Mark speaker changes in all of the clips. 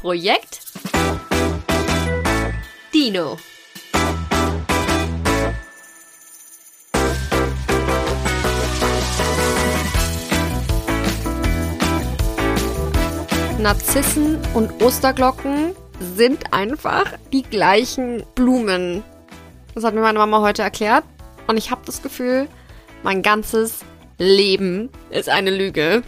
Speaker 1: Projekt Dino. Narzissen und Osterglocken sind einfach die gleichen Blumen. Das hat mir meine Mama heute erklärt. Und ich habe das Gefühl, mein ganzes Leben ist eine Lüge.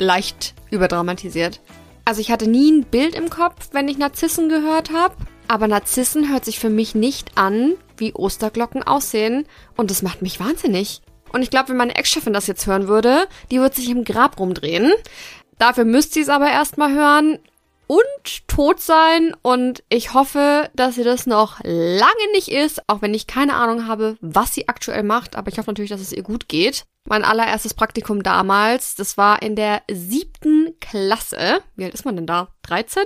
Speaker 1: Leicht überdramatisiert. Also ich hatte nie ein Bild im Kopf, wenn ich Narzissen gehört habe. Aber Narzissen hört sich für mich nicht an, wie Osterglocken aussehen. Und das macht mich wahnsinnig. Und ich glaube, wenn meine Ex-Chefin das jetzt hören würde, die würde sich im Grab rumdrehen. Dafür müsst sie es aber erstmal hören und tot sein. Und ich hoffe, dass sie das noch lange nicht ist, auch wenn ich keine Ahnung habe, was sie aktuell macht. Aber ich hoffe natürlich, dass es ihr gut geht. Mein allererstes Praktikum damals, das war in der siebten Klasse. Wie alt ist man denn da? 13?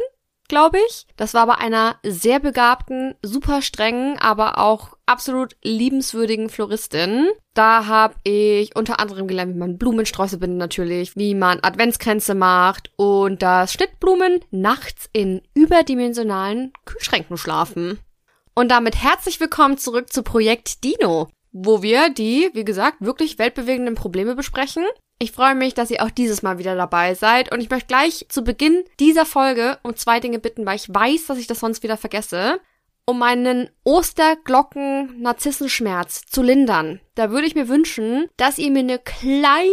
Speaker 1: Glaube ich. Das war bei einer sehr begabten, super strengen, aber auch absolut liebenswürdigen Floristin. Da habe ich unter anderem gelernt, wie man Blumensträuße bindet natürlich, wie man Adventskränze macht und dass Schnittblumen nachts in überdimensionalen Kühlschränken schlafen. Und damit herzlich willkommen zurück zu Projekt Dino, wo wir die, wie gesagt, wirklich weltbewegenden Probleme besprechen ich freue mich, dass ihr auch dieses Mal wieder dabei seid und ich möchte gleich zu Beginn dieser Folge um zwei Dinge bitten, weil ich weiß, dass ich das sonst wieder vergesse. Um meinen Osterglocken-Narzissenschmerz zu lindern, da würde ich mir wünschen, dass ihr mir eine kleine,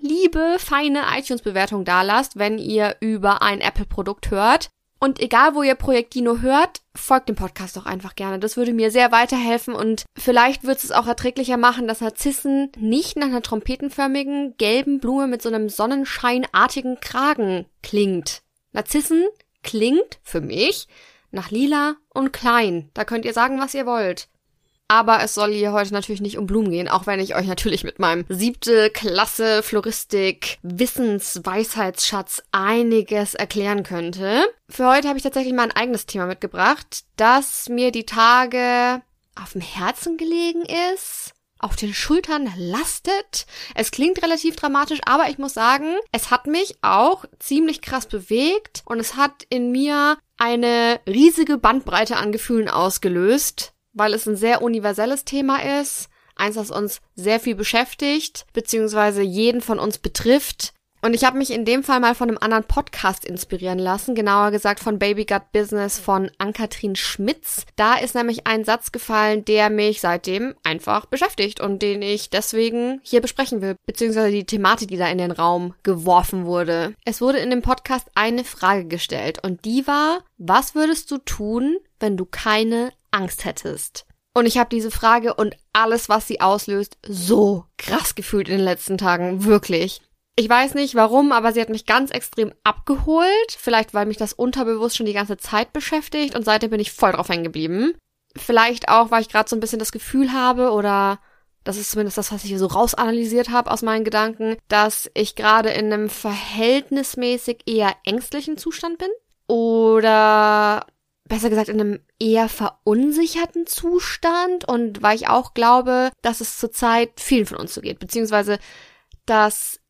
Speaker 1: liebe, feine iTunes-Bewertung dalasst, wenn ihr über ein Apple-Produkt hört. Und egal, wo ihr Projekt Dino hört, folgt dem Podcast doch einfach gerne. Das würde mir sehr weiterhelfen und vielleicht wird es auch erträglicher machen, dass Narzissen nicht nach einer trompetenförmigen gelben Blume mit so einem sonnenscheinartigen Kragen klingt. Narzissen klingt für mich nach lila und klein. Da könnt ihr sagen, was ihr wollt. Aber es soll hier heute natürlich nicht um Blumen gehen, auch wenn ich euch natürlich mit meinem siebte Klasse Floristik Wissensweisheitsschatz einiges erklären könnte. Für heute habe ich tatsächlich mal ein eigenes Thema mitgebracht, das mir die Tage auf dem Herzen gelegen ist auf den Schultern lastet. Es klingt relativ dramatisch, aber ich muss sagen, es hat mich auch ziemlich krass bewegt und es hat in mir eine riesige Bandbreite an Gefühlen ausgelöst weil es ein sehr universelles Thema ist, eins, das uns sehr viel beschäftigt, beziehungsweise jeden von uns betrifft. Und ich habe mich in dem Fall mal von einem anderen Podcast inspirieren lassen, genauer gesagt von Baby Gut Business von Ann-Kathrin Schmitz. Da ist nämlich ein Satz gefallen, der mich seitdem einfach beschäftigt und den ich deswegen hier besprechen will, beziehungsweise die Thematik, die da in den Raum geworfen wurde. Es wurde in dem Podcast eine Frage gestellt und die war, was würdest du tun, wenn du keine Angst hättest? Und ich habe diese Frage und alles, was sie auslöst, so krass gefühlt in den letzten Tagen. Wirklich. Ich weiß nicht warum, aber sie hat mich ganz extrem abgeholt. Vielleicht, weil mich das unterbewusst schon die ganze Zeit beschäftigt und seitdem bin ich voll drauf hängen geblieben. Vielleicht auch, weil ich gerade so ein bisschen das Gefühl habe oder das ist zumindest das, was ich so rausanalysiert habe aus meinen Gedanken, dass ich gerade in einem verhältnismäßig eher ängstlichen Zustand bin. Oder besser gesagt in einem eher verunsicherten Zustand und weil ich auch glaube, dass es zurzeit vielen von uns so geht, beziehungsweise dass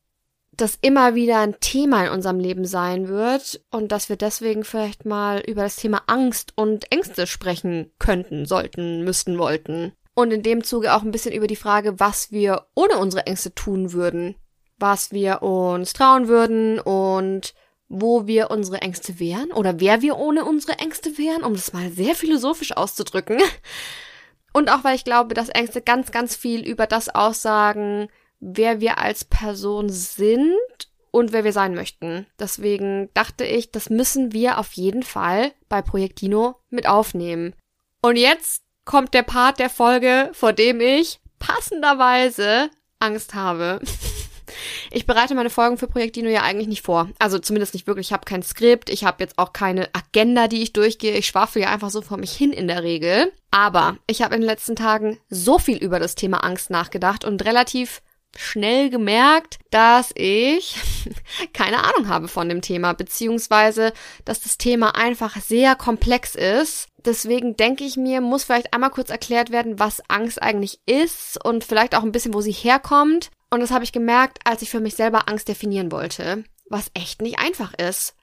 Speaker 1: das immer wieder ein Thema in unserem Leben sein wird und dass wir deswegen vielleicht mal über das Thema Angst und Ängste sprechen könnten, sollten, müssten, wollten. Und in dem Zuge auch ein bisschen über die Frage, was wir ohne unsere Ängste tun würden, was wir uns trauen würden und wo wir unsere Ängste wären oder wer wir ohne unsere Ängste wären, um das mal sehr philosophisch auszudrücken. Und auch weil ich glaube, dass Ängste ganz, ganz viel über das aussagen, wer wir als Person sind und wer wir sein möchten. Deswegen dachte ich, das müssen wir auf jeden Fall bei Projekt Dino mit aufnehmen. Und jetzt kommt der Part der Folge, vor dem ich passenderweise Angst habe. Ich bereite meine Folgen für Projekt Dino ja eigentlich nicht vor. Also zumindest nicht wirklich. Ich habe kein Skript, ich habe jetzt auch keine Agenda, die ich durchgehe. Ich schwafel ja einfach so vor mich hin in der Regel. Aber ich habe in den letzten Tagen so viel über das Thema Angst nachgedacht und relativ schnell gemerkt, dass ich keine Ahnung habe von dem Thema, beziehungsweise dass das Thema einfach sehr komplex ist. Deswegen denke ich mir, muss vielleicht einmal kurz erklärt werden, was Angst eigentlich ist und vielleicht auch ein bisschen, wo sie herkommt. Und das habe ich gemerkt, als ich für mich selber Angst definieren wollte, was echt nicht einfach ist.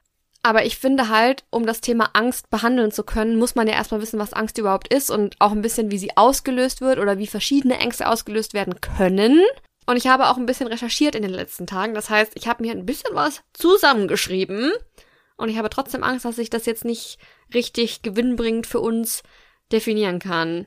Speaker 1: Aber ich finde halt, um das Thema Angst behandeln zu können, muss man ja erstmal wissen, was Angst überhaupt ist und auch ein bisschen, wie sie ausgelöst wird oder wie verschiedene Ängste ausgelöst werden können. Und ich habe auch ein bisschen recherchiert in den letzten Tagen. Das heißt, ich habe mir ein bisschen was zusammengeschrieben. Und ich habe trotzdem Angst, dass ich das jetzt nicht richtig gewinnbringend für uns definieren kann.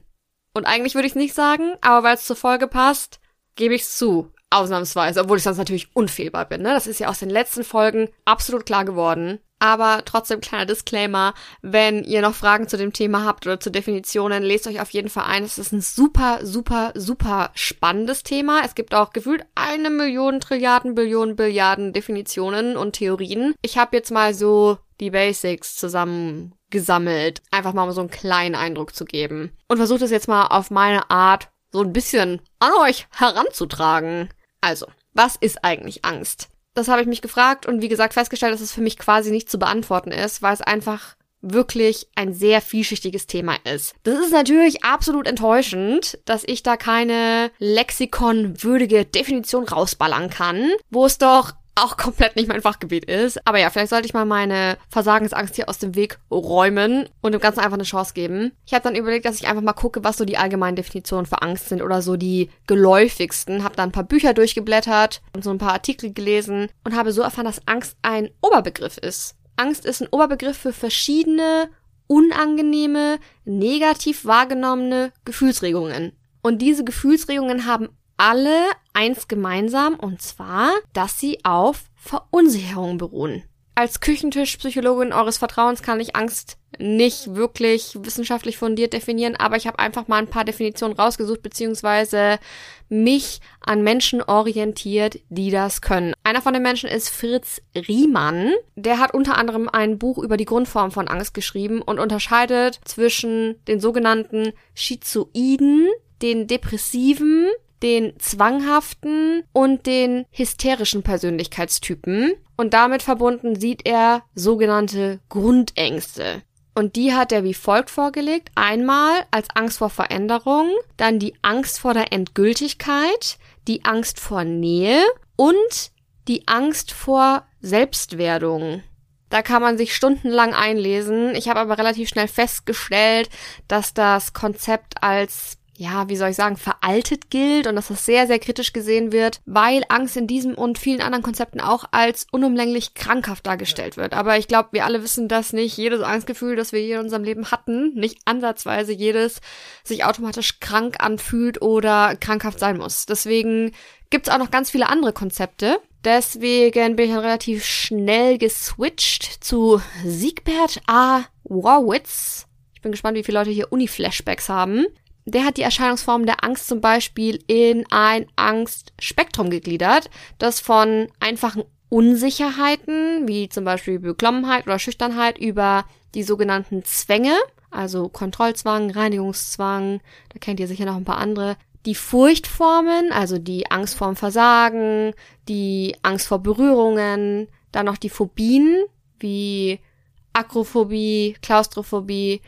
Speaker 1: Und eigentlich würde ich es nicht sagen, aber weil es zur Folge passt, gebe ich es zu. Ausnahmsweise, obwohl ich sonst natürlich unfehlbar bin. Ne? Das ist ja aus den letzten Folgen absolut klar geworden. Aber trotzdem kleiner Disclaimer, wenn ihr noch Fragen zu dem Thema habt oder zu Definitionen, lest euch auf jeden Fall ein. Es ist ein super, super, super spannendes Thema. Es gibt auch gefühlt eine Million, Trilliarden, Billionen, Billiarden Definitionen und Theorien. Ich habe jetzt mal so die Basics zusammengesammelt, einfach mal um so einen kleinen Eindruck zu geben. Und versucht es jetzt mal auf meine Art so ein bisschen an euch heranzutragen. Also, was ist eigentlich Angst? Das habe ich mich gefragt und wie gesagt festgestellt, dass es für mich quasi nicht zu beantworten ist, weil es einfach wirklich ein sehr vielschichtiges Thema ist. Das ist natürlich absolut enttäuschend, dass ich da keine lexikonwürdige Definition rausballern kann, wo es doch auch komplett nicht mein Fachgebiet ist. Aber ja, vielleicht sollte ich mal meine Versagensangst hier aus dem Weg räumen und dem Ganzen einfach eine Chance geben. Ich habe dann überlegt, dass ich einfach mal gucke, was so die allgemeinen Definitionen für Angst sind oder so die geläufigsten. Habe dann ein paar Bücher durchgeblättert und so ein paar Artikel gelesen und habe so erfahren, dass Angst ein Oberbegriff ist. Angst ist ein Oberbegriff für verschiedene unangenehme, negativ wahrgenommene Gefühlsregungen. Und diese Gefühlsregungen haben alle eins gemeinsam, und zwar, dass sie auf Verunsicherung beruhen. Als Küchentischpsychologin eures Vertrauens kann ich Angst nicht wirklich wissenschaftlich fundiert definieren, aber ich habe einfach mal ein paar Definitionen rausgesucht, beziehungsweise mich an Menschen orientiert, die das können. Einer von den Menschen ist Fritz Riemann. Der hat unter anderem ein Buch über die Grundform von Angst geschrieben und unterscheidet zwischen den sogenannten Schizoiden, den Depressiven, den zwanghaften und den hysterischen Persönlichkeitstypen. Und damit verbunden sieht er sogenannte Grundängste. Und die hat er wie folgt vorgelegt. Einmal als Angst vor Veränderung, dann die Angst vor der Endgültigkeit, die Angst vor Nähe und die Angst vor Selbstwerdung. Da kann man sich stundenlang einlesen. Ich habe aber relativ schnell festgestellt, dass das Konzept als ja, wie soll ich sagen, veraltet gilt und dass das sehr, sehr kritisch gesehen wird, weil Angst in diesem und vielen anderen Konzepten auch als unumlänglich krankhaft dargestellt wird. Aber ich glaube, wir alle wissen, dass nicht jedes Angstgefühl, das wir hier in unserem Leben hatten, nicht ansatzweise jedes sich automatisch krank anfühlt oder krankhaft sein muss. Deswegen gibt's auch noch ganz viele andere Konzepte. Deswegen bin ich dann relativ schnell geswitcht zu Siegbert A. Warwitz. Ich bin gespannt, wie viele Leute hier Uni-Flashbacks haben der hat die Erscheinungsform der Angst zum Beispiel in ein Angstspektrum gegliedert, das von einfachen Unsicherheiten, wie zum Beispiel Beklommenheit oder Schüchternheit, über die sogenannten Zwänge, also Kontrollzwang, Reinigungszwang, da kennt ihr sicher noch ein paar andere, die Furchtformen, also die Angst vorm Versagen, die Angst vor Berührungen, dann noch die Phobien, wie Akrophobie, Klaustrophobie,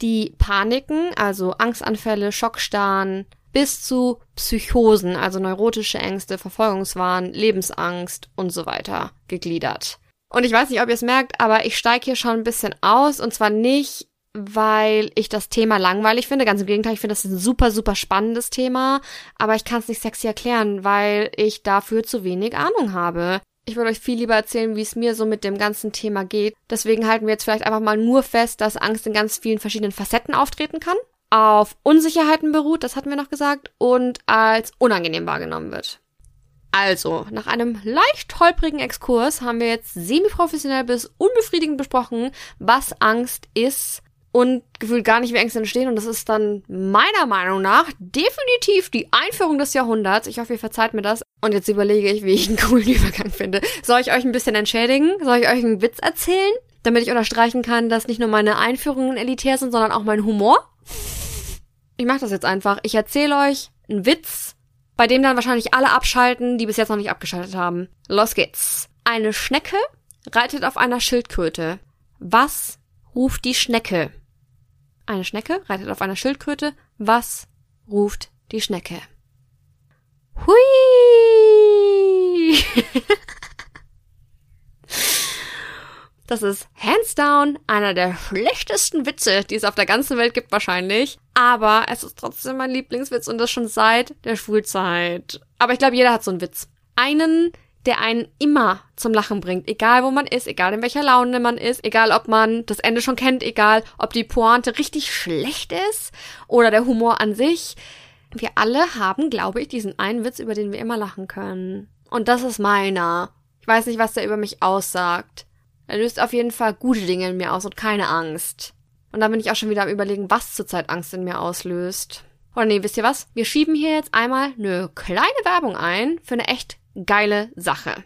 Speaker 1: die Paniken, also Angstanfälle, Schockstarren, bis zu Psychosen, also neurotische Ängste, Verfolgungswahn, Lebensangst und so weiter gegliedert. Und ich weiß nicht, ob ihr es merkt, aber ich steige hier schon ein bisschen aus und zwar nicht, weil ich das Thema langweilig finde. Ganz im Gegenteil, ich finde das ein super, super spannendes Thema, aber ich kann es nicht sexy erklären, weil ich dafür zu wenig Ahnung habe. Ich würde euch viel lieber erzählen, wie es mir so mit dem ganzen Thema geht. Deswegen halten wir jetzt vielleicht einfach mal nur fest, dass Angst in ganz vielen verschiedenen Facetten auftreten kann, auf Unsicherheiten beruht, das hatten wir noch gesagt, und als unangenehm wahrgenommen wird. Also, nach einem leicht holprigen Exkurs haben wir jetzt semi-professionell bis unbefriedigend besprochen, was Angst ist und gefühlt gar nicht, wie Ängste entstehen. Und das ist dann meiner Meinung nach definitiv die Einführung des Jahrhunderts. Ich hoffe, ihr verzeiht mir das. Und jetzt überlege ich, wie ich einen coolen Übergang finde. Soll ich euch ein bisschen entschädigen? Soll ich euch einen Witz erzählen? Damit ich unterstreichen kann, dass nicht nur meine Einführungen elitär sind, sondern auch mein Humor? Ich mache das jetzt einfach. Ich erzähle euch einen Witz, bei dem dann wahrscheinlich alle abschalten, die bis jetzt noch nicht abgeschaltet haben. Los geht's. Eine Schnecke reitet auf einer Schildkröte. Was ruft die Schnecke? Eine Schnecke reitet auf einer Schildkröte. Was ruft die Schnecke? Hui! Das ist hands down einer der schlechtesten Witze, die es auf der ganzen Welt gibt wahrscheinlich. Aber es ist trotzdem mein Lieblingswitz und das schon seit der Schulzeit. Aber ich glaube, jeder hat so einen Witz. Einen, der einen immer zum Lachen bringt, egal wo man ist, egal in welcher Laune man ist, egal ob man das Ende schon kennt, egal ob die Pointe richtig schlecht ist oder der Humor an sich. Wir alle haben, glaube ich, diesen einen Witz, über den wir immer lachen können. Und das ist meiner. Ich weiß nicht, was der über mich aussagt. Er löst auf jeden Fall gute Dinge in mir aus und keine Angst. Und da bin ich auch schon wieder am überlegen, was zurzeit Angst in mir auslöst. Oder nee, wisst ihr was? Wir schieben hier jetzt einmal eine kleine Werbung ein für eine echt geile Sache.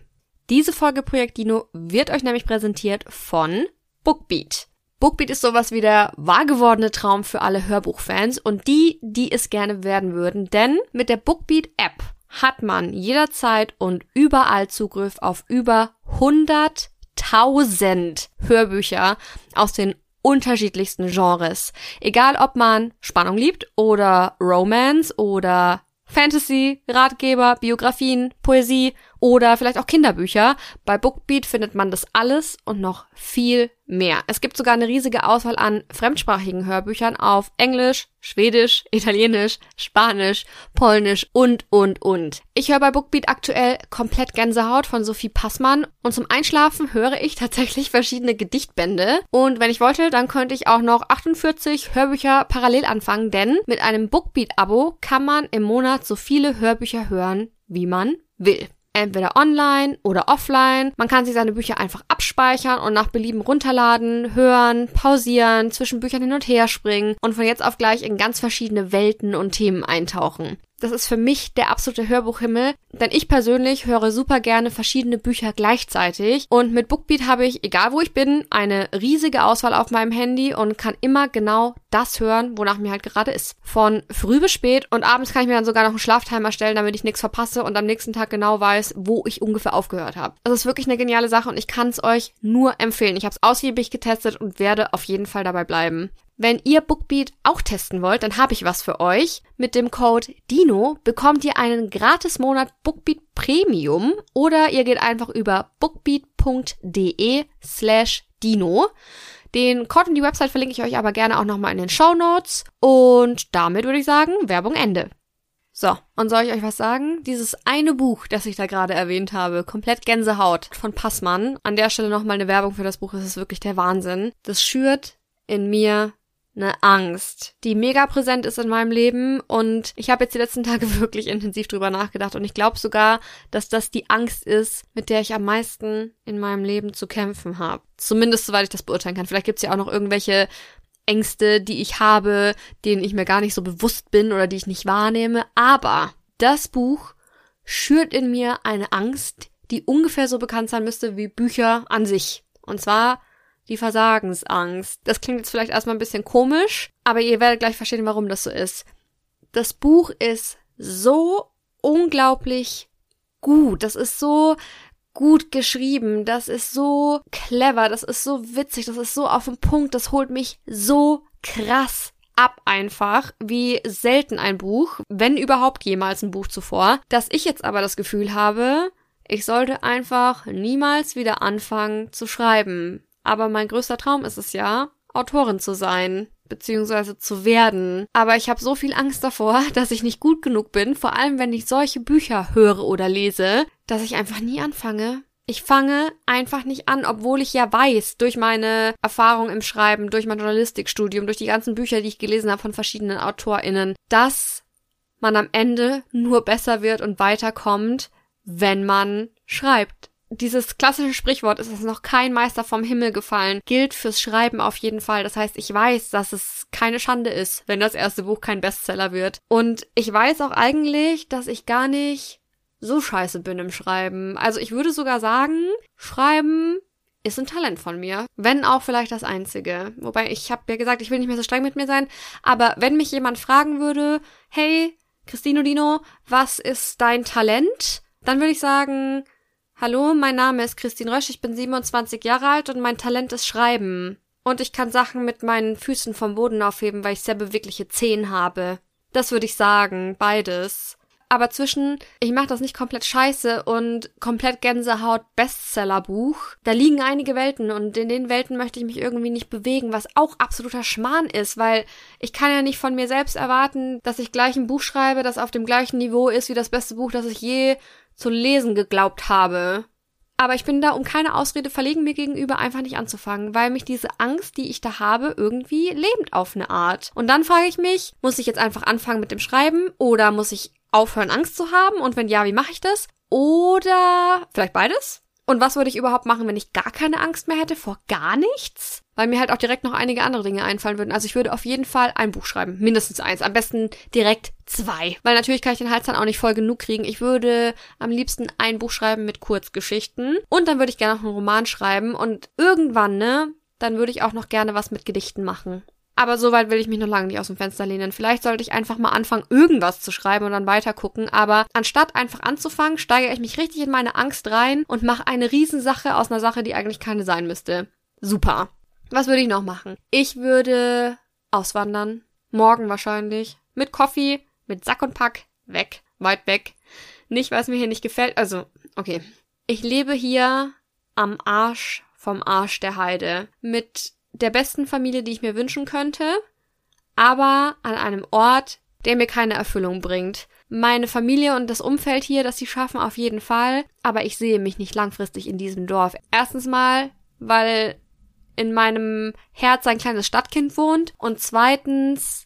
Speaker 1: Diese Folge Projekt Dino wird euch nämlich präsentiert von Bookbeat. Bookbeat ist sowas wie der wahrgewordene Traum für alle Hörbuchfans und die, die es gerne werden würden, denn mit der Bookbeat App hat man jederzeit und überall Zugriff auf über 100.000 Hörbücher aus den unterschiedlichsten Genres. Egal ob man Spannung liebt oder Romance oder Fantasy, Ratgeber, Biografien, Poesie oder vielleicht auch Kinderbücher. Bei Bookbeat findet man das alles und noch viel mehr. Es gibt sogar eine riesige Auswahl an fremdsprachigen Hörbüchern auf Englisch, Schwedisch, Italienisch, Spanisch, Polnisch und, und, und. Ich höre bei Bookbeat aktuell komplett Gänsehaut von Sophie Passmann und zum Einschlafen höre ich tatsächlich verschiedene Gedichtbände und wenn ich wollte, dann könnte ich auch noch 48 Hörbücher parallel anfangen, denn mit einem Bookbeat-Abo kann man im Monat so viele Hörbücher hören, wie man will entweder online oder offline. Man kann sich seine Bücher einfach abspeichern und nach Belieben runterladen, hören, pausieren, zwischen Büchern hin und her springen und von jetzt auf gleich in ganz verschiedene Welten und Themen eintauchen. Das ist für mich der absolute Hörbuchhimmel, denn ich persönlich höre super gerne verschiedene Bücher gleichzeitig und mit Bookbeat habe ich, egal wo ich bin, eine riesige Auswahl auf meinem Handy und kann immer genau das hören, wonach mir halt gerade ist. Von früh bis spät und abends kann ich mir dann sogar noch einen Schlaftimer stellen, damit ich nichts verpasse und am nächsten Tag genau weiß, wo ich ungefähr aufgehört habe. Das ist wirklich eine geniale Sache und ich kann es euch nur empfehlen. Ich habe es ausgiebig getestet und werde auf jeden Fall dabei bleiben. Wenn ihr Bookbeat auch testen wollt, dann habe ich was für euch. Mit dem Code DINO bekommt ihr einen gratis Monat Bookbeat Premium oder ihr geht einfach über bookbeat.de slash Dino. Den Code und die Website verlinke ich euch aber gerne auch nochmal in den Show Notes. Und damit würde ich sagen, Werbung Ende. So, und soll ich euch was sagen? Dieses eine Buch, das ich da gerade erwähnt habe, komplett Gänsehaut von Passmann. An der Stelle nochmal eine Werbung für das Buch, das ist wirklich der Wahnsinn. Das schürt in mir eine Angst, die mega präsent ist in meinem Leben und ich habe jetzt die letzten Tage wirklich intensiv drüber nachgedacht und ich glaube sogar, dass das die Angst ist, mit der ich am meisten in meinem Leben zu kämpfen habe. Zumindest soweit ich das beurteilen kann. Vielleicht gibt's ja auch noch irgendwelche Ängste, die ich habe, denen ich mir gar nicht so bewusst bin oder die ich nicht wahrnehme, aber das Buch schürt in mir eine Angst, die ungefähr so bekannt sein müsste wie Bücher an sich. Und zwar die Versagensangst. Das klingt jetzt vielleicht erstmal ein bisschen komisch, aber ihr werdet gleich verstehen, warum das so ist. Das Buch ist so unglaublich gut. Das ist so gut geschrieben. Das ist so clever. Das ist so witzig. Das ist so auf den Punkt. Das holt mich so krass ab einfach, wie selten ein Buch, wenn überhaupt jemals ein Buch zuvor, dass ich jetzt aber das Gefühl habe, ich sollte einfach niemals wieder anfangen zu schreiben. Aber mein größter Traum ist es ja, Autorin zu sein beziehungsweise zu werden. Aber ich habe so viel Angst davor, dass ich nicht gut genug bin, vor allem wenn ich solche Bücher höre oder lese, dass ich einfach nie anfange. Ich fange einfach nicht an, obwohl ich ja weiß, durch meine Erfahrung im Schreiben, durch mein Journalistikstudium, durch die ganzen Bücher, die ich gelesen habe von verschiedenen AutorInnen, dass man am Ende nur besser wird und weiterkommt, wenn man schreibt dieses klassische Sprichwort, ist es noch kein Meister vom Himmel gefallen, gilt fürs Schreiben auf jeden Fall. Das heißt, ich weiß, dass es keine Schande ist, wenn das erste Buch kein Bestseller wird. Und ich weiß auch eigentlich, dass ich gar nicht so scheiße bin im Schreiben. Also ich würde sogar sagen, Schreiben ist ein Talent von mir. Wenn auch vielleicht das einzige. Wobei ich habe ja gesagt, ich will nicht mehr so streng mit mir sein. Aber wenn mich jemand fragen würde, hey, Christino Dino, was ist dein Talent? Dann würde ich sagen, Hallo, mein Name ist Christine Rösch, ich bin 27 Jahre alt und mein Talent ist Schreiben. Und ich kann Sachen mit meinen Füßen vom Boden aufheben, weil ich sehr bewegliche Zehen habe. Das würde ich sagen, beides. aber zwischen, ich mache das nicht komplett scheiße und komplett Gänsehaut Bestsellerbuch, da liegen einige Welten und in den Welten möchte ich mich irgendwie nicht bewegen, was auch absoluter Schmarrn ist, weil ich kann ja nicht von mir selbst erwarten, dass ich gleich ein Buch schreibe, das auf dem gleichen Niveau ist wie das beste Buch, das ich je zu lesen geglaubt habe. Aber ich bin da um keine Ausrede verlegen mir gegenüber einfach nicht anzufangen, weil mich diese Angst, die ich da habe, irgendwie lebt auf eine Art. Und dann frage ich mich, muss ich jetzt einfach anfangen mit dem Schreiben oder muss ich aufhören, Angst zu haben? Und wenn ja, wie mache ich das? Oder vielleicht beides? Und was würde ich überhaupt machen, wenn ich gar keine Angst mehr hätte vor gar nichts? Weil mir halt auch direkt noch einige andere Dinge einfallen würden. Also ich würde auf jeden Fall ein Buch schreiben. Mindestens eins. Am besten direkt zwei. Weil natürlich kann ich den Hals dann auch nicht voll genug kriegen. Ich würde am liebsten ein Buch schreiben mit Kurzgeschichten. Und dann würde ich gerne noch einen Roman schreiben. Und irgendwann, ne, dann würde ich auch noch gerne was mit Gedichten machen. Aber so weit will ich mich noch lange nicht aus dem Fenster lehnen. Vielleicht sollte ich einfach mal anfangen, irgendwas zu schreiben und dann weiter gucken. Aber anstatt einfach anzufangen, steigere ich mich richtig in meine Angst rein und mache eine Riesensache aus einer Sache, die eigentlich keine sein müsste. Super. Was würde ich noch machen? Ich würde auswandern. Morgen wahrscheinlich. Mit Coffee, mit Sack und Pack. Weg. Weit weg. Nicht, weil es mir hier nicht gefällt. Also, okay. Ich lebe hier am Arsch vom Arsch der Heide. Mit der besten Familie, die ich mir wünschen könnte, aber an einem Ort, der mir keine Erfüllung bringt. Meine Familie und das Umfeld hier, das sie schaffen auf jeden Fall, aber ich sehe mich nicht langfristig in diesem Dorf. Erstens mal, weil in meinem Herz ein kleines Stadtkind wohnt und zweitens,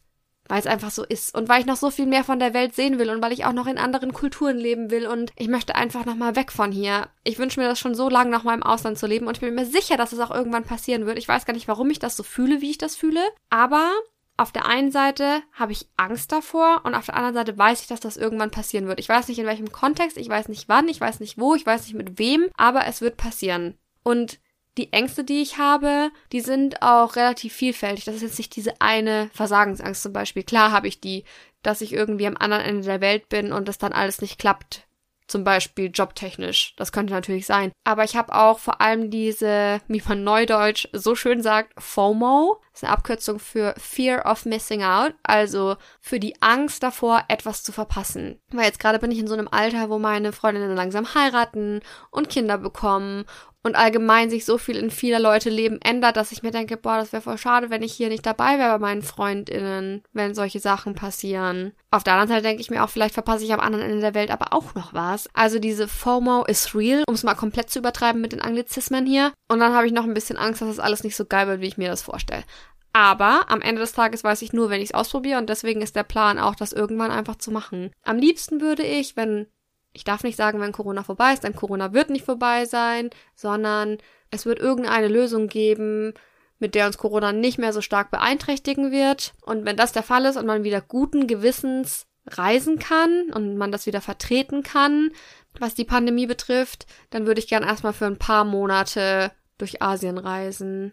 Speaker 1: weil es einfach so ist und weil ich noch so viel mehr von der Welt sehen will und weil ich auch noch in anderen Kulturen leben will und ich möchte einfach noch mal weg von hier. Ich wünsche mir das schon so lange noch mal im Ausland zu leben und ich bin mir sicher, dass es auch irgendwann passieren wird. Ich weiß gar nicht, warum ich das so fühle, wie ich das fühle, aber auf der einen Seite habe ich Angst davor und auf der anderen Seite weiß ich, dass das irgendwann passieren wird. Ich weiß nicht in welchem Kontext, ich weiß nicht wann, ich weiß nicht wo, ich weiß nicht mit wem, aber es wird passieren. Und die Ängste, die ich habe, die sind auch relativ vielfältig. Das ist jetzt nicht diese eine Versagensangst zum Beispiel. Klar habe ich die, dass ich irgendwie am anderen Ende der Welt bin und das dann alles nicht klappt. Zum Beispiel jobtechnisch. Das könnte natürlich sein. Aber ich habe auch vor allem diese, wie man neudeutsch so schön sagt, FOMO. Das ist eine Abkürzung für Fear of Missing Out. Also für die Angst davor, etwas zu verpassen. Weil jetzt gerade bin ich in so einem Alter, wo meine Freundinnen langsam heiraten und Kinder bekommen und allgemein sich so viel in vieler Leute Leben ändert, dass ich mir denke, boah, das wäre voll schade, wenn ich hier nicht dabei wäre bei meinen FreundInnen, wenn solche Sachen passieren. Auf der anderen Seite denke ich mir auch, vielleicht verpasse ich am anderen Ende der Welt aber auch noch was. Also diese FOMO ist real, um es mal komplett zu übertreiben mit den Anglizismen hier. Und dann habe ich noch ein bisschen Angst, dass das alles nicht so geil wird, wie ich mir das vorstelle. Aber am Ende des Tages weiß ich nur, wenn ich es ausprobiere und deswegen ist der Plan auch, das irgendwann einfach zu machen. Am liebsten würde ich, wenn ich darf nicht sagen, wenn Corona vorbei ist, denn Corona wird nicht vorbei sein, sondern es wird irgendeine Lösung geben, mit der uns Corona nicht mehr so stark beeinträchtigen wird. Und wenn das der Fall ist und man wieder guten Gewissens reisen kann und man das wieder vertreten kann, was die Pandemie betrifft, dann würde ich gern erstmal für ein paar Monate durch Asien reisen.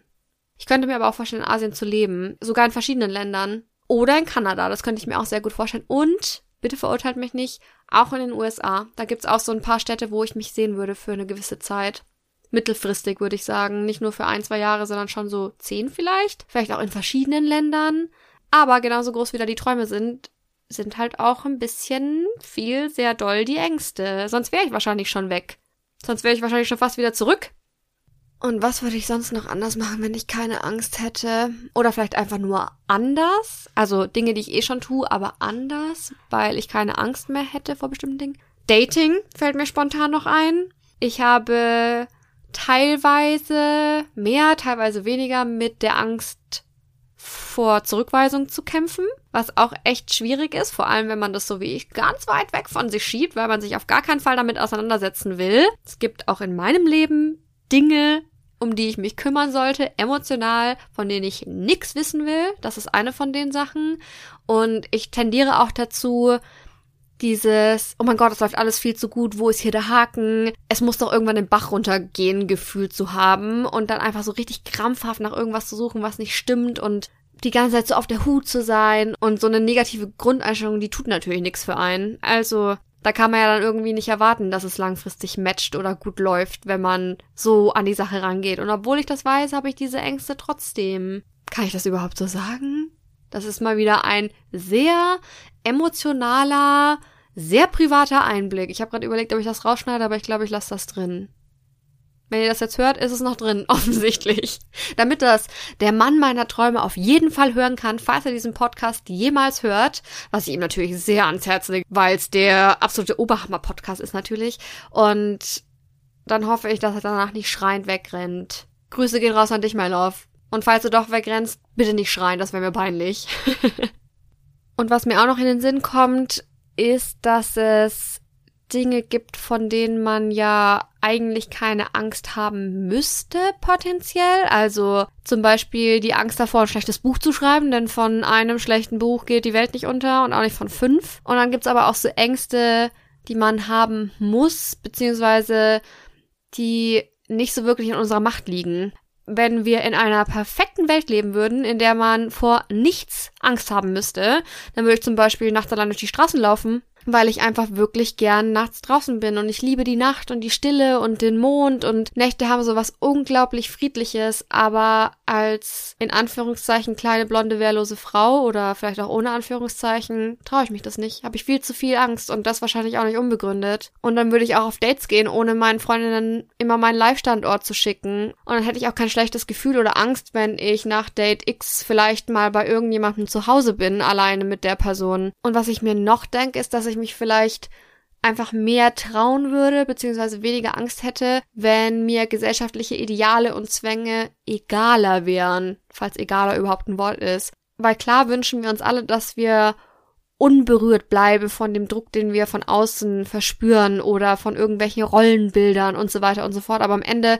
Speaker 1: Ich könnte mir aber auch vorstellen, in Asien zu leben, sogar in verschiedenen Ländern. Oder in Kanada, das könnte ich mir auch sehr gut vorstellen. Und bitte verurteilt mich nicht, auch in den USA. Da gibt's auch so ein paar Städte, wo ich mich sehen würde für eine gewisse Zeit. Mittelfristig würde ich sagen. Nicht nur für ein, zwei Jahre, sondern schon so zehn vielleicht. Vielleicht auch in verschiedenen Ländern. Aber genauso groß wie da die Träume sind, sind halt auch ein bisschen viel sehr doll die Ängste. Sonst wäre ich wahrscheinlich schon weg. Sonst wäre ich wahrscheinlich schon fast wieder zurück. Und was würde ich sonst noch anders machen, wenn ich keine Angst hätte? Oder vielleicht einfach nur anders? Also Dinge, die ich eh schon tue, aber anders, weil ich keine Angst mehr hätte vor bestimmten Dingen. Dating fällt mir spontan noch ein. Ich habe teilweise mehr, teilweise weniger mit der Angst vor Zurückweisung zu kämpfen, was auch echt schwierig ist, vor allem wenn man das so wie ich ganz weit weg von sich schiebt, weil man sich auf gar keinen Fall damit auseinandersetzen will. Es gibt auch in meinem Leben Dinge, um die ich mich kümmern sollte, emotional, von denen ich nichts wissen will. Das ist eine von den Sachen. Und ich tendiere auch dazu, dieses, oh mein Gott, es läuft alles viel zu gut, wo ist hier der Haken? Es muss doch irgendwann den Bach runtergehen, Gefühl zu haben und dann einfach so richtig krampfhaft nach irgendwas zu suchen, was nicht stimmt und die ganze Zeit so auf der Hut zu sein und so eine negative Grundeinstellung, die tut natürlich nichts für einen. Also da kann man ja dann irgendwie nicht erwarten, dass es langfristig matcht oder gut läuft, wenn man so an die Sache rangeht. Und obwohl ich das weiß, habe ich diese Ängste trotzdem. Kann ich das überhaupt so sagen? Das ist mal wieder ein sehr emotionaler, sehr privater Einblick. Ich habe gerade überlegt, ob ich das rausschneide, aber ich glaube, ich lasse das drin. Wenn ihr das jetzt hört, ist es noch drin, offensichtlich. Damit das der Mann meiner Träume auf jeden Fall hören kann, falls er diesen Podcast jemals hört, was ich ihm natürlich sehr ans Herz lege, weil es der absolute Oberhammer-Podcast ist natürlich. Und dann hoffe ich, dass er danach nicht schreiend wegrennt. Grüße gehen raus an dich, my love. Und falls du doch wegrennst, bitte nicht schreien, das wäre mir peinlich. Und was mir auch noch in den Sinn kommt, ist, dass es Dinge gibt, von denen man ja eigentlich keine Angst haben müsste, potenziell. Also zum Beispiel die Angst davor, ein schlechtes Buch zu schreiben, denn von einem schlechten Buch geht die Welt nicht unter und auch nicht von fünf. Und dann gibt's aber auch so Ängste, die man haben muss, beziehungsweise die nicht so wirklich in unserer Macht liegen. Wenn wir in einer perfekten Welt leben würden, in der man vor nichts Angst haben müsste, dann würde ich zum Beispiel nachts allein durch die Straßen laufen weil ich einfach wirklich gern nachts draußen bin und ich liebe die Nacht und die Stille und den Mond und Nächte haben so was unglaublich friedliches, aber als in Anführungszeichen kleine blonde wehrlose Frau oder vielleicht auch ohne Anführungszeichen traue ich mich das nicht, habe ich viel zu viel Angst und das wahrscheinlich auch nicht unbegründet. Und dann würde ich auch auf Dates gehen, ohne meinen Freundinnen immer meinen Live-Standort zu schicken. Und dann hätte ich auch kein schlechtes Gefühl oder Angst, wenn ich nach Date X vielleicht mal bei irgendjemandem zu Hause bin, alleine mit der Person. Und was ich mir noch denke, ist, dass ich mich vielleicht einfach mehr trauen würde, beziehungsweise weniger Angst hätte, wenn mir gesellschaftliche Ideale und Zwänge egaler wären, falls egaler überhaupt ein Wort ist. Weil klar wünschen wir uns alle, dass wir unberührt bleiben von dem Druck, den wir von außen verspüren oder von irgendwelchen Rollenbildern und so weiter und so fort. Aber am Ende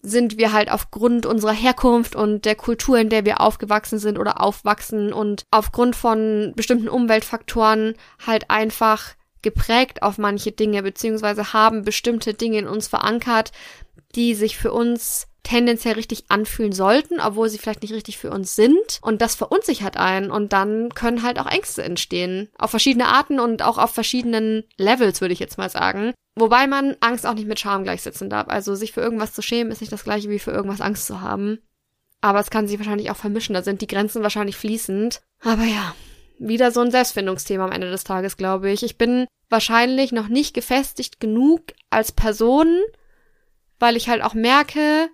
Speaker 1: sind wir halt aufgrund unserer Herkunft und der Kultur, in der wir aufgewachsen sind oder aufwachsen und aufgrund von bestimmten Umweltfaktoren halt einfach geprägt auf manche Dinge, beziehungsweise haben bestimmte Dinge in uns verankert, die sich für uns tendenziell richtig anfühlen sollten, obwohl sie vielleicht nicht richtig für uns sind. Und das verunsichert einen. Und dann können halt auch Ängste entstehen. Auf verschiedene Arten und auch auf verschiedenen Levels, würde ich jetzt mal sagen. Wobei man Angst auch nicht mit Scham gleichsetzen darf. Also sich für irgendwas zu schämen, ist nicht das gleiche wie für irgendwas Angst zu haben. Aber es kann sich wahrscheinlich auch vermischen. Da sind die Grenzen wahrscheinlich fließend. Aber ja, wieder so ein Selbstfindungsthema am Ende des Tages, glaube ich. Ich bin wahrscheinlich noch nicht gefestigt genug als Person, weil ich halt auch merke,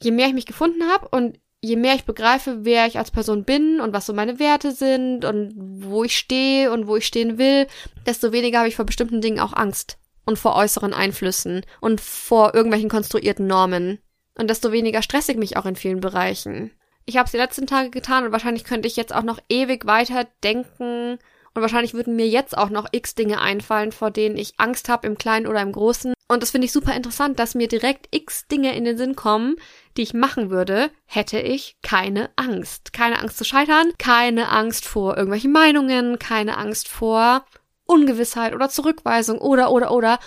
Speaker 1: je mehr ich mich gefunden habe und je mehr ich begreife, wer ich als Person bin und was so meine Werte sind und wo ich stehe und wo ich stehen will, desto weniger habe ich vor bestimmten Dingen auch Angst und vor äußeren Einflüssen und vor irgendwelchen konstruierten Normen. Und desto weniger stresse ich mich auch in vielen Bereichen. Ich habe es die letzten Tage getan und wahrscheinlich könnte ich jetzt auch noch ewig weiter denken und wahrscheinlich würden mir jetzt auch noch x Dinge einfallen, vor denen ich Angst habe, im Kleinen oder im Großen. Und das finde ich super interessant, dass mir direkt x Dinge in den Sinn kommen, die ich machen würde, hätte ich keine Angst. Keine Angst zu scheitern, keine Angst vor irgendwelchen Meinungen, keine Angst vor Ungewissheit oder Zurückweisung oder oder oder,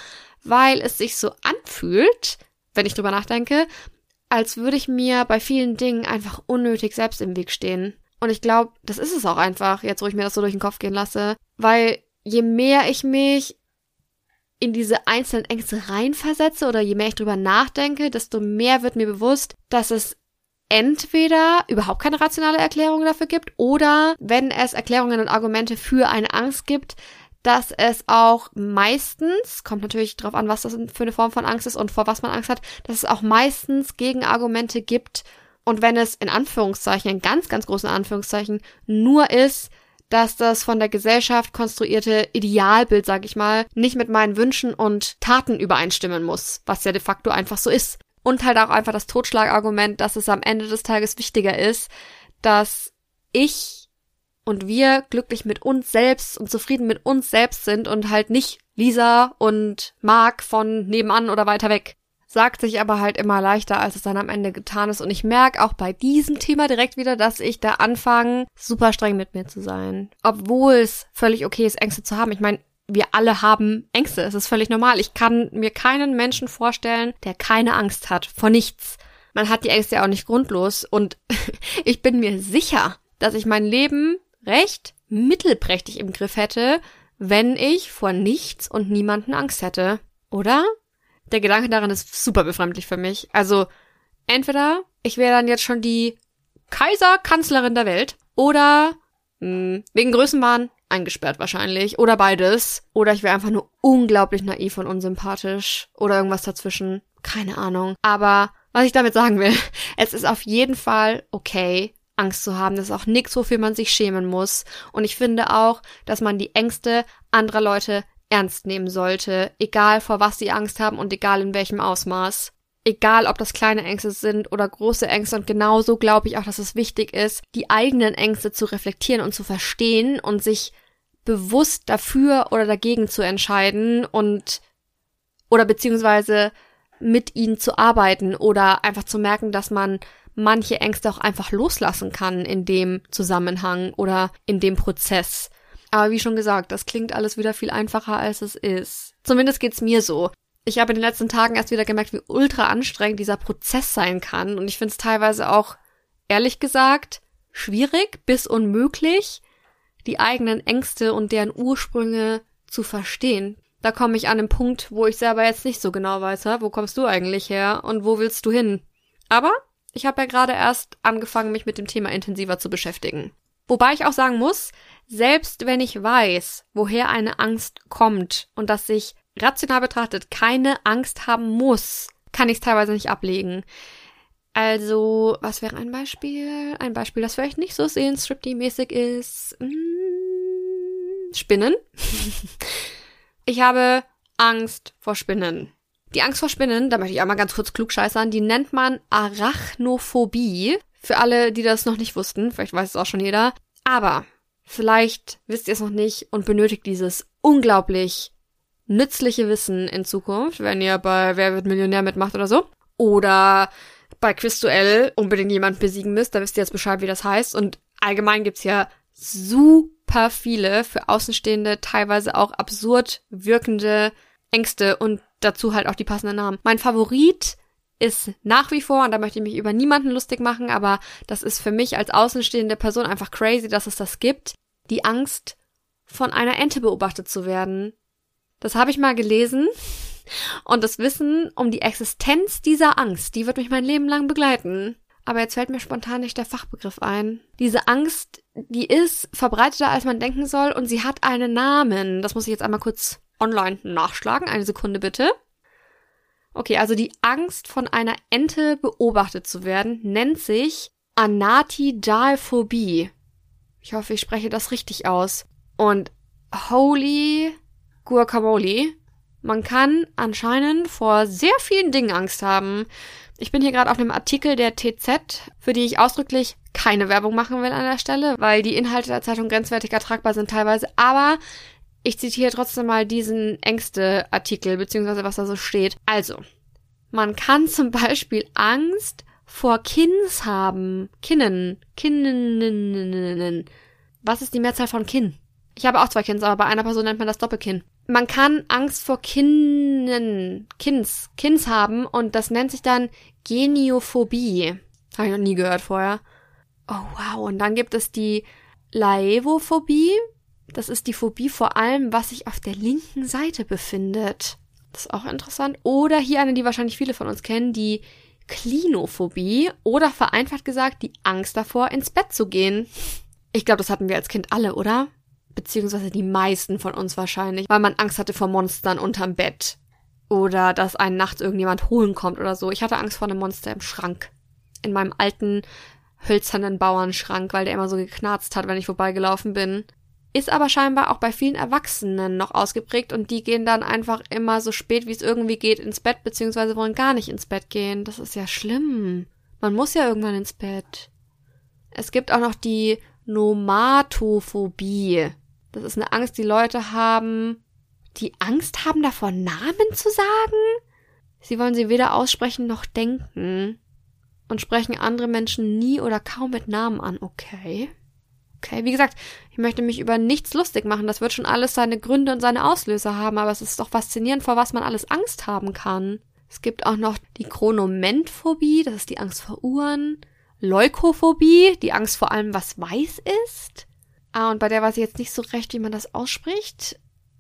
Speaker 1: weil es sich so anfühlt, wenn ich drüber nachdenke, als würde ich mir bei vielen Dingen einfach unnötig selbst im Weg stehen. Und ich glaube, das ist es auch einfach, jetzt wo ich mir das so durch den Kopf gehen lasse. Weil je mehr ich mich in diese einzelnen Ängste reinversetze oder je mehr ich drüber nachdenke, desto mehr wird mir bewusst, dass es entweder überhaupt keine rationale Erklärung dafür gibt oder wenn es Erklärungen und Argumente für eine Angst gibt, dass es auch meistens, kommt natürlich drauf an, was das für eine Form von Angst ist und vor was man Angst hat, dass es auch meistens Gegenargumente gibt, und wenn es in Anführungszeichen, in ganz, ganz großen Anführungszeichen, nur ist, dass das von der Gesellschaft konstruierte Idealbild, sag ich mal, nicht mit meinen Wünschen und Taten übereinstimmen muss, was ja de facto einfach so ist. Und halt auch einfach das Totschlagargument, dass es am Ende des Tages wichtiger ist, dass ich und wir glücklich mit uns selbst und zufrieden mit uns selbst sind und halt nicht Lisa und Mark von nebenan oder weiter weg sagt sich aber halt immer leichter, als es dann am Ende getan ist. Und ich merke auch bei diesem Thema direkt wieder, dass ich da anfange, super streng mit mir zu sein. Obwohl es völlig okay ist, Ängste zu haben. Ich meine, wir alle haben Ängste. Es ist völlig normal. Ich kann mir keinen Menschen vorstellen, der keine Angst hat. Vor nichts. Man hat die Ängste ja auch nicht grundlos. Und ich bin mir sicher, dass ich mein Leben recht mittelprächtig im Griff hätte, wenn ich vor nichts und niemanden Angst hätte. Oder? Der Gedanke daran ist super befremdlich für mich. Also entweder ich wäre dann jetzt schon die Kaiserkanzlerin der Welt oder mh, hm, wegen Größenwahn eingesperrt wahrscheinlich. Oder beides. Oder ich wäre einfach nur unglaublich naiv und unsympathisch. Oder irgendwas dazwischen. Keine Ahnung. Aber was ich damit sagen will, es ist auf jeden Fall okay, Angst zu haben. Das ist auch nichts, wofür man sich schämen muss. Und ich finde auch, dass man die Ängste anderer Leute ernst nehmen sollte, egal vor was sie Angst haben und egal in welchem Ausmaß. Egal, ob das kleine Ängste sind oder große Ängste. Und genauso glaube ich auch, dass es wichtig ist, die eigenen Ängste zu reflektieren und zu verstehen und sich bewusst dafür oder dagegen zu entscheiden und oder beziehungsweise mit ihnen zu arbeiten oder einfach zu merken, dass man manche Ängste auch einfach loslassen kann in dem Zusammenhang oder in dem Prozess. Aber wie schon gesagt, das klingt alles wieder viel einfacher, als es ist. Zumindest geht's mir so. Ich habe in den letzten Tagen erst wieder gemerkt, wie ultra anstrengend dieser Prozess sein kann. Und ich finde es teilweise auch, ehrlich gesagt, schwierig bis unmöglich, die eigenen Ängste und deren Ursprünge zu verstehen. Da komme ich an den Punkt, wo ich selber jetzt nicht so genau weiß, wo kommst du eigentlich her und wo willst du hin? Aber ich habe ja gerade erst angefangen, mich mit dem Thema intensiver zu beschäftigen. Wobei ich auch sagen muss, selbst wenn ich weiß, woher eine Angst kommt und dass ich rational betrachtet keine Angst haben muss, kann ich es teilweise nicht ablegen. Also, was wäre ein Beispiel? Ein Beispiel, das vielleicht nicht so seelenstripty-mäßig ist. Hm, Spinnen. ich habe Angst vor Spinnen. Die Angst vor Spinnen, da möchte ich einmal ganz kurz klugscheißern, die nennt man Arachnophobie. Für alle, die das noch nicht wussten, vielleicht weiß es auch schon jeder. Aber vielleicht wisst ihr es noch nicht und benötigt dieses unglaublich nützliche Wissen in Zukunft, wenn ihr bei Wer wird Millionär mitmacht oder so. Oder bei Quizduell unbedingt jemand besiegen müsst, da wisst ihr jetzt Bescheid, wie das heißt. Und allgemein gibt's ja super viele für Außenstehende teilweise auch absurd wirkende Ängste und dazu halt auch die passenden Namen. Mein Favorit ist nach wie vor, und da möchte ich mich über niemanden lustig machen, aber das ist für mich als außenstehende Person einfach crazy, dass es das gibt, die Angst, von einer Ente beobachtet zu werden. Das habe ich mal gelesen. Und das Wissen um die Existenz dieser Angst, die wird mich mein Leben lang begleiten. Aber jetzt fällt mir spontan nicht der Fachbegriff ein. Diese Angst, die ist verbreiteter, als man denken soll, und sie hat einen Namen. Das muss ich jetzt einmal kurz online nachschlagen. Eine Sekunde bitte. Okay, also die Angst von einer Ente beobachtet zu werden, nennt sich Anatidalphobie. Ich hoffe, ich spreche das richtig aus. Und holy guacamole. Man kann anscheinend vor sehr vielen Dingen Angst haben. Ich bin hier gerade auf einem Artikel der TZ, für die ich ausdrücklich keine Werbung machen will an der Stelle, weil die Inhalte der Zeitung grenzwertig ertragbar sind teilweise. Aber ich zitiere trotzdem mal diesen Ängste-Artikel, beziehungsweise was da so steht. Also, man kann zum Beispiel Angst vor Kinns haben. Kinnen. Kinnen. Was ist die Mehrzahl von Kinn? Ich habe auch zwei Kinns, aber bei einer Person nennt man das Doppelkinn. Man kann Angst vor Kinnen, Kinns, Kinns haben und das nennt sich dann Geniophobie. Habe ich noch nie gehört vorher. Oh wow, und dann gibt es die Laevophobie. Das ist die Phobie vor allem, was sich auf der linken Seite befindet. Das ist auch interessant. Oder hier eine, die wahrscheinlich viele von uns kennen, die Klinophobie oder vereinfacht gesagt die Angst davor, ins Bett zu gehen. Ich glaube, das hatten wir als Kind alle, oder? Beziehungsweise die meisten von uns wahrscheinlich, weil man Angst hatte vor Monstern unterm Bett. Oder dass einen nachts irgendjemand holen kommt oder so. Ich hatte Angst vor einem Monster im Schrank. In meinem alten hölzernen Bauernschrank, weil der immer so geknarzt hat, wenn ich vorbeigelaufen bin ist aber scheinbar auch bei vielen Erwachsenen noch ausgeprägt und die gehen dann einfach immer so spät, wie es irgendwie geht, ins Bett, beziehungsweise wollen gar nicht ins Bett gehen. Das ist ja schlimm. Man muss ja irgendwann ins Bett. Es gibt auch noch die Nomatophobie. Das ist eine Angst, die Leute haben, die Angst haben davor, Namen zu sagen. Sie wollen sie weder aussprechen noch denken und sprechen andere Menschen nie oder kaum mit Namen an. Okay. Okay, wie gesagt, ich möchte mich über nichts lustig machen. Das wird schon alles seine Gründe und seine Auslöser haben, aber es ist doch faszinierend, vor was man alles Angst haben kann. Es gibt auch noch die Chronomentphobie, das ist die Angst vor Uhren. Leukophobie, die Angst vor allem, was weiß ist. Ah, und bei der weiß ich jetzt nicht so recht, wie man das ausspricht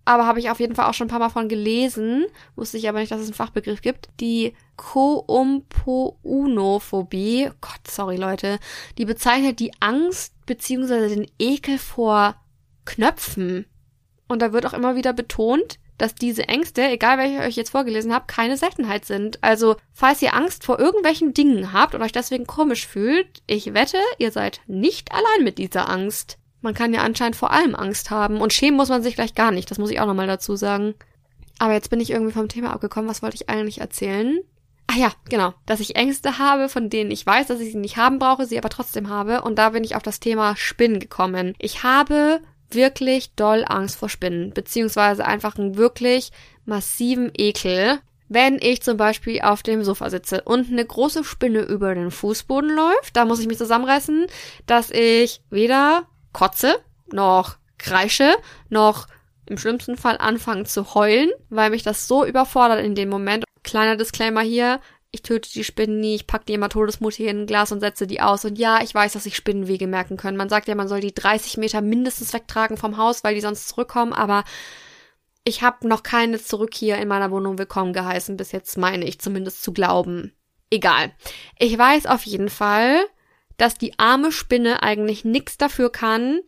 Speaker 1: aber habe ich auf jeden Fall auch schon ein paar Mal von gelesen, wusste ich aber nicht, dass es einen Fachbegriff gibt. Die Koompounophobie, Gott, sorry Leute, die bezeichnet die Angst bzw. den Ekel vor Knöpfen. Und da wird auch immer wieder betont, dass diese Ängste, egal welche ich euch jetzt vorgelesen habe, keine Seltenheit sind. Also, falls ihr Angst vor irgendwelchen Dingen habt und euch deswegen komisch fühlt, ich wette, ihr seid nicht allein mit dieser Angst. Man kann ja anscheinend vor allem Angst haben und schämen muss man sich gleich gar nicht, das muss ich auch nochmal dazu sagen. Aber jetzt bin ich irgendwie vom Thema abgekommen, was wollte ich eigentlich erzählen? Ah ja, genau, dass ich Ängste habe, von denen ich weiß, dass ich sie nicht haben brauche, sie aber trotzdem habe. Und da bin ich auf das Thema Spinnen gekommen. Ich habe wirklich doll Angst vor Spinnen, beziehungsweise einfach einen wirklich massiven Ekel, wenn ich zum Beispiel auf dem Sofa sitze und eine große Spinne über den Fußboden läuft, da muss ich mich zusammenreißen, dass ich weder kotze, noch kreische, noch im schlimmsten Fall anfange zu heulen, weil mich das so überfordert in dem Moment. Kleiner Disclaimer hier, ich töte die Spinnen nie, ich packe die immer todesmutig in ein Glas und setze die aus. Und ja, ich weiß, dass sich Spinnenwege merken können. Man sagt ja, man soll die 30 Meter mindestens wegtragen vom Haus, weil die sonst zurückkommen, aber ich habe noch keine zurück hier in meiner Wohnung willkommen geheißen, bis jetzt meine ich zumindest zu glauben. Egal. Ich weiß auf jeden Fall, dass die arme Spinne eigentlich nichts dafür kann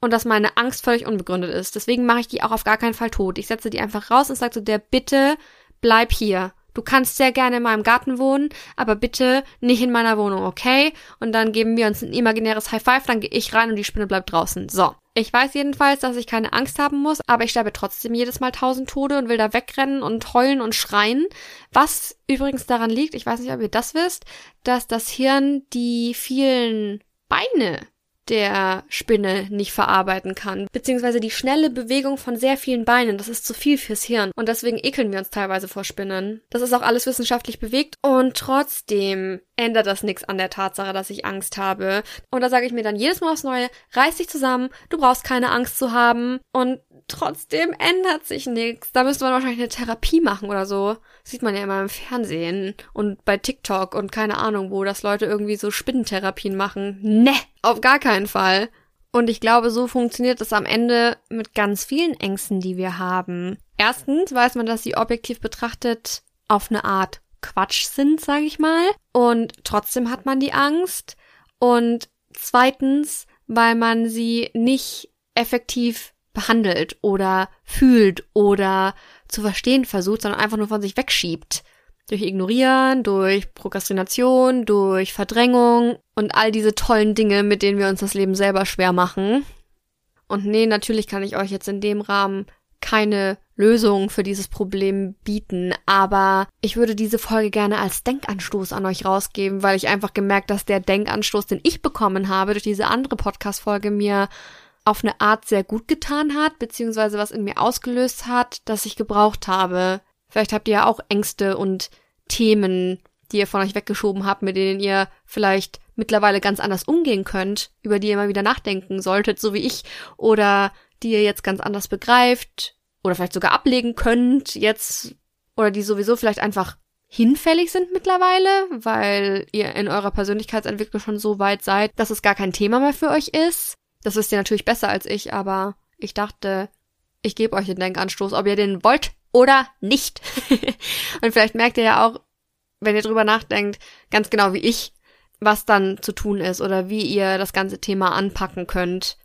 Speaker 1: und dass meine Angst völlig unbegründet ist. Deswegen mache ich die auch auf gar keinen Fall tot. Ich setze die einfach raus und sage zu der, bitte bleib hier. Du kannst sehr gerne in meinem Garten wohnen, aber bitte nicht in meiner Wohnung, okay? Und dann geben wir uns ein imaginäres High Five, dann gehe ich rein und die Spinne bleibt draußen. So. Ich weiß jedenfalls, dass ich keine Angst haben muss, aber ich sterbe trotzdem jedes Mal tausend Tode und will da wegrennen und heulen und schreien. Was übrigens daran liegt, ich weiß nicht, ob ihr das wisst, dass das Hirn die vielen Beine der Spinne nicht verarbeiten kann. Beziehungsweise die schnelle Bewegung von sehr vielen Beinen, das ist zu viel fürs Hirn. Und deswegen ekeln wir uns teilweise vor Spinnen. Das ist auch alles wissenschaftlich bewegt. Und trotzdem ändert das nichts an der Tatsache, dass ich Angst habe. Und da sage ich mir dann jedes Mal aufs Neue, reiß dich zusammen, du brauchst keine Angst zu haben. Und trotzdem ändert sich nichts. Da müsste man wahrscheinlich eine Therapie machen oder so. Sieht man ja immer im Fernsehen und bei TikTok und keine Ahnung wo, dass Leute irgendwie so Spinnentherapien machen. Ne, auf gar keinen Fall. Und ich glaube, so funktioniert es am Ende mit ganz vielen Ängsten, die wir haben. Erstens weiß man, dass sie objektiv betrachtet auf eine Art Quatsch sind, sage ich mal. Und trotzdem hat man die Angst. Und zweitens, weil man sie nicht effektiv behandelt oder fühlt oder zu verstehen versucht, sondern einfach nur von sich wegschiebt. Durch Ignorieren, durch Prokrastination, durch Verdrängung und all diese tollen Dinge, mit denen wir uns das Leben selber schwer machen. Und nee, natürlich kann ich euch jetzt in dem Rahmen keine Lösung für dieses Problem bieten, aber ich würde diese Folge gerne als Denkanstoß an euch rausgeben, weil ich einfach gemerkt, dass der Denkanstoß, den ich bekommen habe durch diese andere Podcast-Folge mir auf eine Art sehr gut getan hat, beziehungsweise was in mir ausgelöst hat, das ich gebraucht habe. Vielleicht habt ihr ja auch Ängste und Themen, die ihr von euch weggeschoben habt, mit denen ihr vielleicht mittlerweile ganz anders umgehen könnt, über die ihr mal wieder nachdenken solltet, so wie ich, oder die ihr jetzt ganz anders begreift, oder vielleicht sogar ablegen könnt, jetzt, oder die sowieso vielleicht einfach hinfällig sind mittlerweile, weil ihr in eurer Persönlichkeitsentwicklung schon so weit seid, dass es gar kein Thema mehr für euch ist. Das wisst ihr natürlich besser als ich, aber ich dachte, ich gebe euch den Denkanstoß, ob ihr den wollt oder nicht. und vielleicht merkt ihr ja auch, wenn ihr drüber nachdenkt, ganz genau wie ich, was dann zu tun ist oder wie ihr das ganze Thema anpacken könnt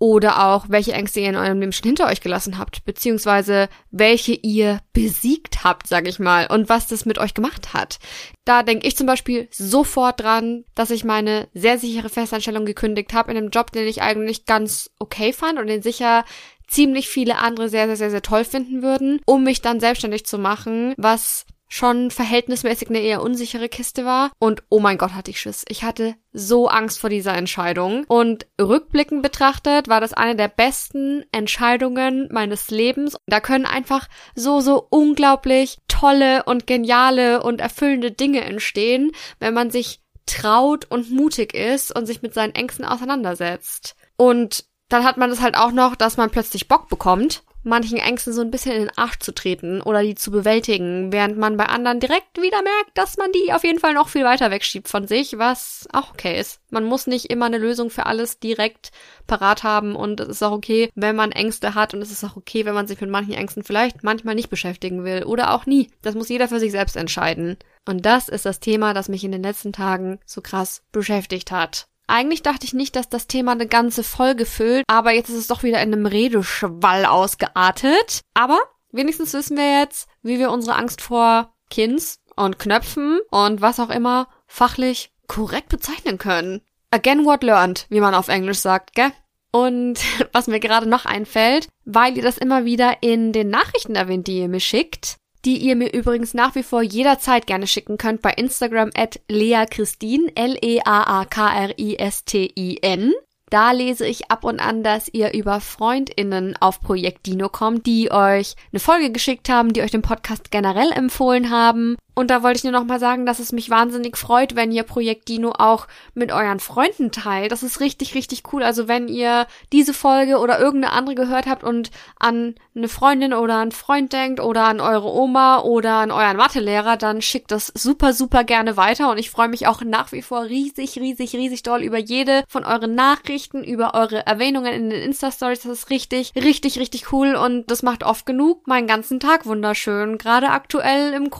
Speaker 1: oder auch welche Ängste ihr in eurem Leben schon hinter euch gelassen habt, beziehungsweise welche ihr besiegt habt, sag ich mal, und was das mit euch gemacht hat. Da denke ich zum Beispiel sofort dran, dass ich meine sehr sichere Festanstellung gekündigt habe in einem Job, den ich eigentlich ganz okay fand und den sicher ziemlich viele andere sehr, sehr, sehr, sehr toll finden würden, um mich dann selbstständig zu machen, was schon verhältnismäßig eine eher unsichere Kiste war. Und oh mein Gott, hatte ich Schiss. Ich hatte so Angst vor dieser Entscheidung. Und rückblickend betrachtet war das eine der besten Entscheidungen meines Lebens. Da können einfach so, so unglaublich tolle und geniale und erfüllende Dinge entstehen, wenn man sich traut und mutig ist und sich mit seinen Ängsten auseinandersetzt. Und dann hat man es halt auch noch, dass man plötzlich Bock bekommt manchen Ängsten so ein bisschen in den Arsch zu treten oder die zu bewältigen, während man bei anderen direkt wieder merkt, dass man die auf jeden Fall noch viel weiter wegschiebt von sich, was auch okay ist. Man muss nicht immer eine Lösung für alles direkt parat haben und es ist auch okay, wenn man Ängste hat und es ist auch okay, wenn man sich mit manchen Ängsten vielleicht manchmal nicht beschäftigen will oder auch nie. Das muss jeder für sich selbst entscheiden. Und das ist das Thema, das mich in den letzten Tagen so krass beschäftigt hat. Eigentlich dachte ich nicht, dass das Thema eine ganze Folge füllt, aber jetzt ist es doch wieder in einem Redeschwall ausgeartet. Aber wenigstens wissen wir jetzt, wie wir unsere Angst vor Kins und Knöpfen und was auch immer fachlich korrekt bezeichnen können. Again what learned, wie man auf Englisch sagt, gell? Und was mir gerade noch einfällt, weil ihr das immer wieder in den Nachrichten erwähnt, die ihr mir schickt, die ihr mir übrigens nach wie vor jederzeit gerne schicken könnt bei Instagram at leakristin, L-E-A-A-K-R-I-S-T-I-N. Da lese ich ab und an, dass ihr über FreundInnen auf Projekt Dino kommt, die euch eine Folge geschickt haben, die euch den Podcast generell empfohlen haben und da wollte ich nur noch mal sagen, dass es mich wahnsinnig freut, wenn ihr Projekt Dino auch mit euren Freunden teilt. Das ist richtig, richtig cool. Also wenn ihr diese Folge oder irgendeine andere gehört habt und an eine Freundin oder einen Freund denkt oder an eure Oma oder an euren Mathelehrer, dann schickt das super, super gerne weiter. Und ich freue mich auch nach wie vor riesig, riesig, riesig doll über jede von euren Nachrichten, über eure Erwähnungen in den Insta-Stories. Das ist richtig, richtig, richtig cool und das macht oft genug meinen ganzen Tag wunderschön. Gerade aktuell im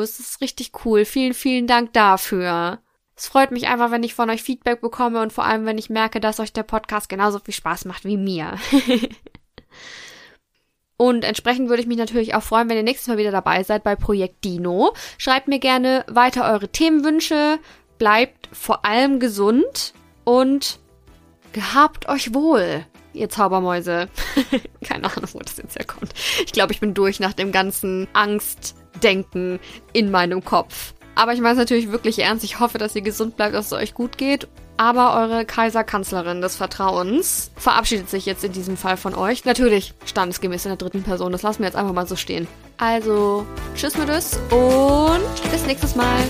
Speaker 1: Es ist richtig cool. Vielen, vielen Dank dafür. Es freut mich einfach, wenn ich von euch Feedback bekomme und vor allem, wenn ich merke, dass euch der Podcast genauso viel Spaß macht wie mir. und entsprechend würde ich mich natürlich auch freuen, wenn ihr nächstes Mal wieder dabei seid bei Projekt Dino. Schreibt mir gerne weiter eure Themenwünsche. Bleibt vor allem gesund und gehabt euch wohl, ihr Zaubermäuse. Keine Ahnung, wo das jetzt herkommt. Ich glaube, ich bin durch nach dem ganzen Angst Denken in meinem Kopf. Aber ich meine es natürlich wirklich ernst. Ich hoffe, dass ihr gesund bleibt, dass es euch gut geht. Aber eure Kaiserkanzlerin des Vertrauens verabschiedet sich jetzt in diesem Fall von euch. Natürlich standesgemäß in der dritten Person. Das lassen wir jetzt einfach mal so stehen. Also, tschüss mit und bis nächstes Mal.